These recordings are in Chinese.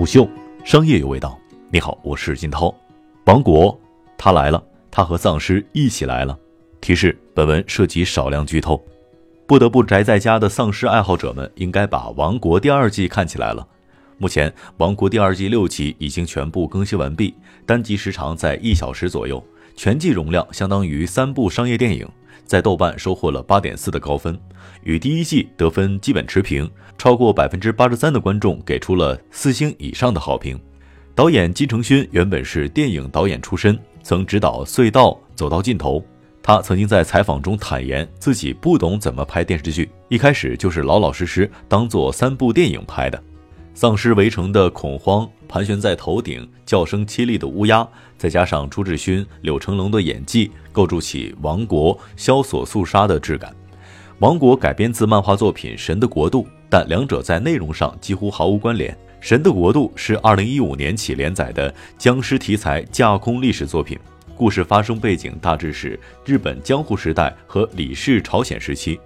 虎嗅，商业有味道。你好，我是金涛。王国，他来了，他和丧尸一起来了。提示：本文涉及少量剧透，不得不宅在家的丧尸爱好者们应该把《王国》第二季看起来了。目前，《王国》第二季六集已经全部更新完毕，单集时长在一小时左右，全季容量相当于三部商业电影。在豆瓣收获了八点四的高分，与第一季得分基本持平。超过百分之八十三的观众给出了四星以上的好评。导演金承勋原本是电影导演出身，曾执导《隧道》《走到尽头》。他曾经在采访中坦言，自己不懂怎么拍电视剧，一开始就是老老实实当做三部电影拍的。丧尸围城的恐慌，盘旋在头顶叫声凄厉的乌鸦，再加上朱志勋、柳成龙的演技，构筑起王国萧索肃杀的质感。王国改编自漫画作品《神的国度》，但两者在内容上几乎毫无关联。《神的国度》是2015年起连载的僵尸题材架空历史作品，故事发生背景大致是日本江户时代和李氏朝鲜时期。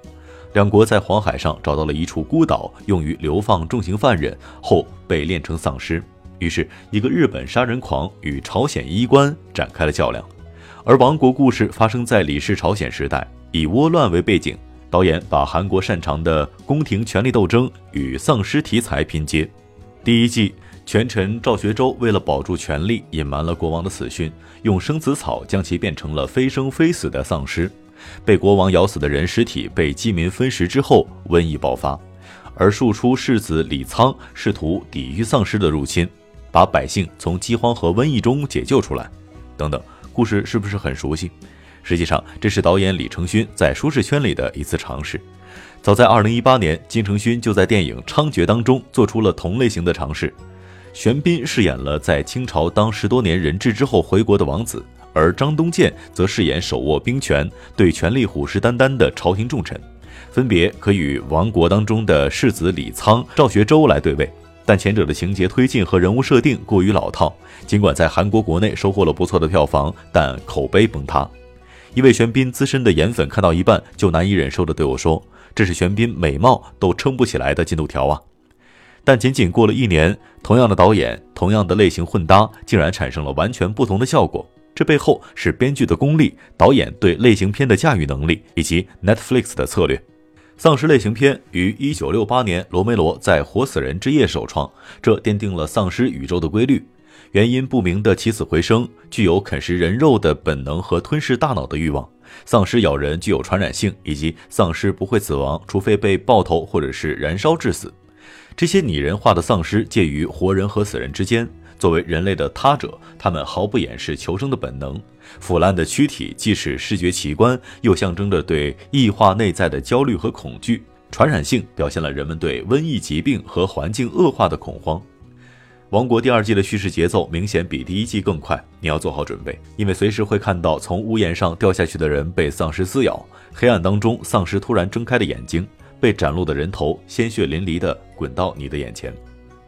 两国在黄海上找到了一处孤岛，用于流放重刑犯人，后被炼成丧尸。于是，一个日本杀人狂与朝鲜医官展开了较量。而亡国故事发生在李氏朝鲜时代，以倭乱为背景，导演把韩国擅长的宫廷权力斗争与丧尸题材拼接。第一季，权臣赵学周为了保住权力，隐瞒了国王的死讯，用生死草将其变成了非生非死的丧尸。被国王咬死的人尸体被饥民分食之后，瘟疫爆发，而庶出世子李沧试图抵御丧尸的入侵，把百姓从饥荒和瘟疫中解救出来。等等，故事是不是很熟悉？实际上，这是导演李承勋在舒适圈里的一次尝试。早在2018年，金承勋就在电影《猖獗》当中做出了同类型的尝试。玄彬饰演了在清朝当十多年人质之后回国的王子。而张东健则饰演手握兵权、对权力虎视眈眈的朝廷重臣，分别可与亡国当中的世子李沧、赵学周来对位。但前者的情节推进和人物设定过于老套，尽管在韩国国内收获了不错的票房，但口碑崩塌。一位玄彬资深的颜粉看到一半就难以忍受地对我说：“这是玄彬美貌都撑不起来的进度条啊！”但仅仅过了一年，同样的导演、同样的类型混搭，竟然产生了完全不同的效果。这背后是编剧的功力、导演对类型片的驾驭能力以及 Netflix 的策略。丧尸类型片于1968年罗梅罗在《活死人之夜》首创，这奠定了丧尸宇宙的规律。原因不明的起死回生，具有啃食人肉的本能和吞噬大脑的欲望。丧尸咬人具有传染性，以及丧尸不会死亡，除非被爆头或者是燃烧致死。这些拟人化的丧尸介于活人和死人之间。作为人类的他者，他们毫不掩饰求生的本能。腐烂的躯体既是视觉奇观，又象征着对异化内在的焦虑和恐惧。传染性表现了人们对瘟疫疾病和环境恶化的恐慌。《王国》第二季的叙事节奏明显比第一季更快，你要做好准备，因为随时会看到从屋檐上掉下去的人被丧尸撕咬，黑暗当中丧尸突然睁开的眼睛，被斩落的人头鲜血淋漓地滚到你的眼前。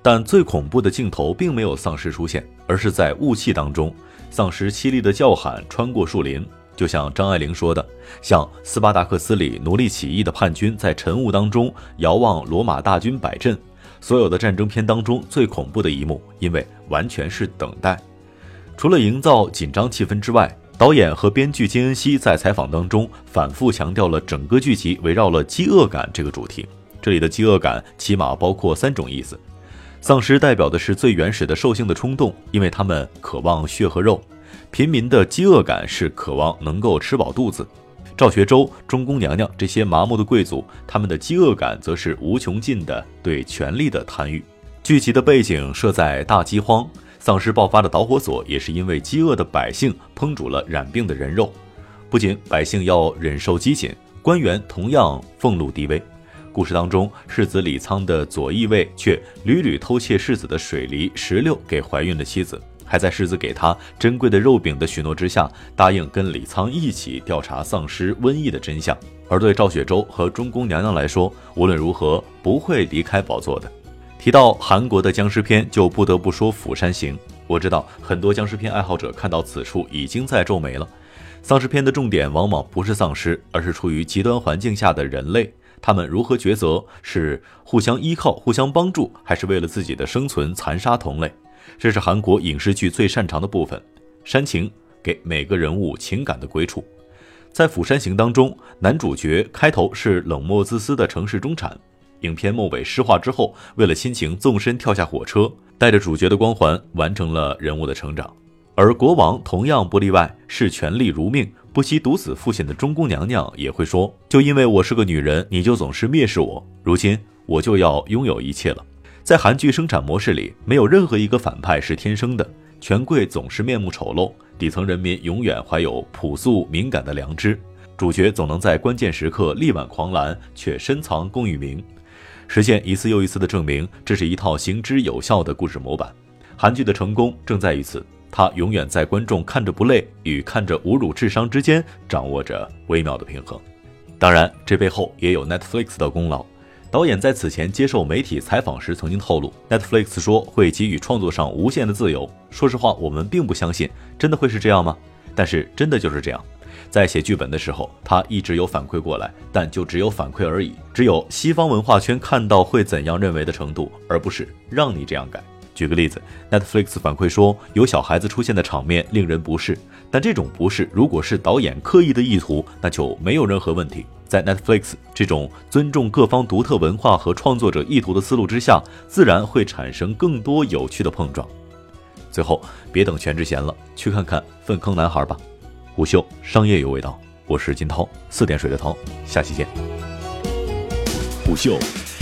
但最恐怖的镜头并没有丧尸出现，而是在雾气当中，丧尸凄厉的叫喊穿过树林，就像张爱玲说的，像斯巴达克斯里奴隶起义的叛军在晨雾当中遥望罗马大军摆阵。所有的战争片当中最恐怖的一幕，因为完全是等待。除了营造紧张气氛之外，导演和编剧金恩熙在采访当中反复强调了整个剧集围绕了饥饿感这个主题。这里的饥饿感起码包括三种意思。丧尸代表的是最原始的兽性的冲动，因为他们渴望血和肉；平民的饥饿感是渴望能够吃饱肚子。赵学周、中宫娘娘这些麻木的贵族，他们的饥饿感则是无穷尽的对权力的贪欲。剧集的背景设在大饥荒，丧尸爆发的导火索也是因为饥饿的百姓烹煮了染病的人肉。不仅百姓要忍受饥馑，官员同样俸禄低微。故事当中，世子李沧的左翼卫却屡屡偷窃世子的水梨、石榴给怀孕的妻子，还在世子给他珍贵的肉饼的许诺之下，答应跟李沧一起调查丧尸瘟疫的真相。而对赵雪洲和中宫娘娘来说，无论如何不会离开宝座的。提到韩国的僵尸片，就不得不说《釜山行》。我知道很多僵尸片爱好者看到此处已经在皱眉了。丧尸片的重点往往不是丧尸，而是处于极端环境下的人类。他们如何抉择？是互相依靠、互相帮助，还是为了自己的生存残杀同类？这是韩国影视剧最擅长的部分，煽情，给每个人物情感的归处。在《釜山行》当中，男主角开头是冷漠自私的城市中产，影片末尾诗化之后，为了亲情纵身跳下火车，带着主角的光环完成了人物的成长。而国王同样不例外，视权力如命。不惜毒死父亲的中宫娘娘也会说：“就因为我是个女人，你就总是蔑视我。如今我就要拥有一切了。”在韩剧生产模式里，没有任何一个反派是天生的，权贵总是面目丑陋，底层人民永远怀有朴素敏感的良知，主角总能在关键时刻力挽狂澜，却深藏功与名，实现一次又一次的证明，这是一套行之有效的故事模板。韩剧的成功正在于此。他永远在观众看着不累与看着侮辱智商之间掌握着微妙的平衡。当然，这背后也有 Netflix 的功劳。导演在此前接受媒体采访时曾经透露，Netflix 说会给予创作上无限的自由。说实话，我们并不相信，真的会是这样吗？但是真的就是这样。在写剧本的时候，他一直有反馈过来，但就只有反馈而已，只有西方文化圈看到会怎样认为的程度，而不是让你这样改。举个例子，Netflix 反馈说有小孩子出现的场面令人不适，但这种不适如果是导演刻意的意图，那就没有任何问题。在 Netflix 这种尊重各方独特文化和创作者意图的思路之下，自然会产生更多有趣的碰撞。最后，别等全智贤了，去看看《粪坑男孩》吧。虎嗅商业有味道，我是金涛，四点水的涛，下期见。虎嗅。